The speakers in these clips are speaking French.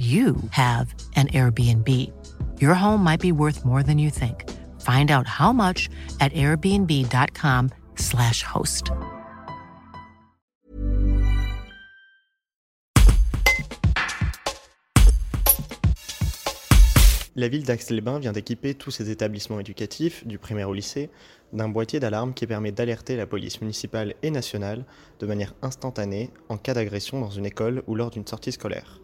you have an Airbnb. Your home might be worth more than you think. Find out how much at airbnb.com/slash host. La ville d'Aix-les-Bains vient d'équiper tous ses établissements éducatifs, du primaire au lycée, d'un boîtier d'alarme qui permet d'alerter la police municipale et nationale de manière instantanée en cas d'agression dans une école ou lors d'une sortie scolaire.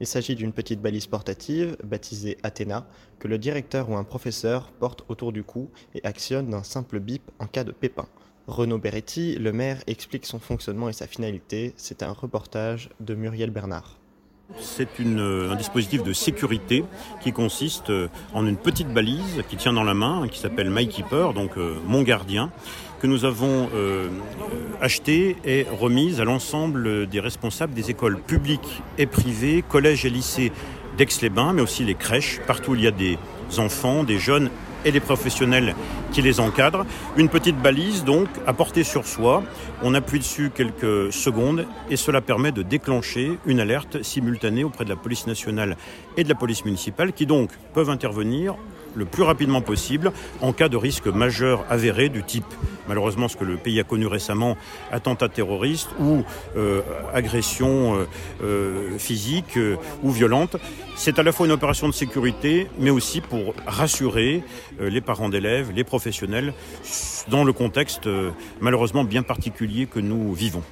Il s'agit d'une petite balise portative, baptisée Athéna, que le directeur ou un professeur porte autour du cou et actionne d'un simple bip en cas de pépin. Renaud Beretti, le maire, explique son fonctionnement et sa finalité. C'est un reportage de Muriel Bernard. C'est un dispositif de sécurité qui consiste en une petite balise qui tient dans la main, qui s'appelle MyKeeper, donc euh, mon gardien, que nous avons euh, acheté et remise à l'ensemble des responsables des écoles publiques et privées, collèges et lycées d'Aix-les-Bains, mais aussi les crèches, partout où il y a des enfants, des jeunes et des professionnels qui les encadrent. Une petite balise donc à porter sur soi. On appuie dessus quelques secondes et cela permet de déclencher une alerte simultanée auprès de la police nationale et de la police municipale qui donc peuvent intervenir le plus rapidement possible en cas de risque majeur avéré du type malheureusement ce que le pays a connu récemment, attentat terroriste ou euh, agression euh, euh, physique ou violente. C'est à la fois une opération de sécurité, mais aussi pour rassurer les parents d'élèves, les professionnels, dans le contexte malheureusement bien particulier que nous vivons.